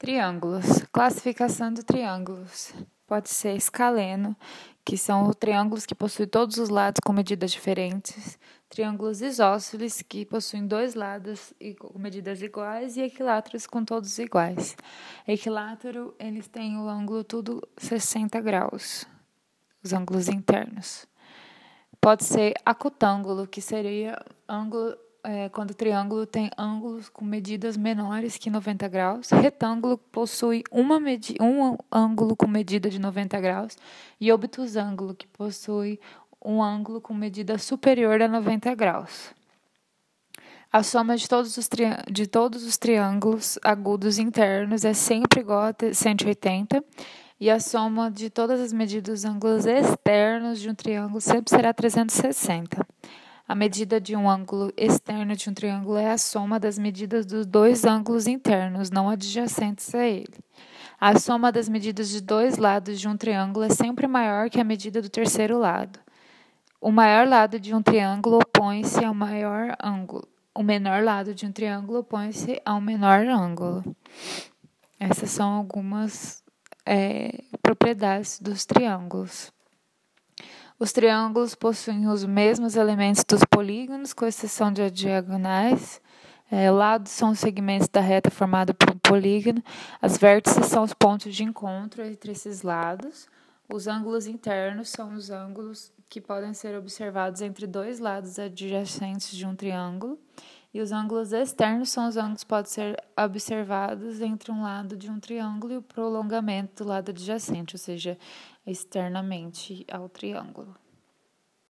Triângulos. Classificação de triângulos. Pode ser escaleno, que são triângulos que possuem todos os lados com medidas diferentes. Triângulos isósceles, que possuem dois lados com medidas iguais. E equiláteros com todos iguais. Equilátero, eles têm o ângulo tudo 60 graus, os ângulos internos. Pode ser acutângulo, que seria ângulo é, quando o triângulo tem ângulos com medidas menores que 90 graus. Retângulo possui uma um ângulo com medida de 90 graus. E obtusângulo, que possui um ângulo com medida superior a 90 graus. A soma de todos os, de todos os triângulos agudos internos é sempre igual a 180 e a soma de todas as medidas dos ângulos externos de um triângulo sempre será 360. A medida de um ângulo externo de um triângulo é a soma das medidas dos dois ângulos internos, não adjacentes a ele. A soma das medidas de dois lados de um triângulo é sempre maior que a medida do terceiro lado. O maior lado de um triângulo opõe-se ao maior ângulo. O menor lado de um triângulo opõe-se ao menor ângulo. Essas são algumas é, propriedades dos triângulos. Os triângulos possuem os mesmos elementos dos polígonos, com exceção de diagonais. É, lados são os segmentos da reta formada por um polígono. As vértices são os pontos de encontro entre esses lados. Os ângulos internos são os ângulos que podem ser observados entre dois lados adjacentes de um triângulo. E os ângulos externos são os ângulos que podem ser observados entre um lado de um triângulo e o prolongamento do lado adjacente, ou seja, externamente ao triângulo.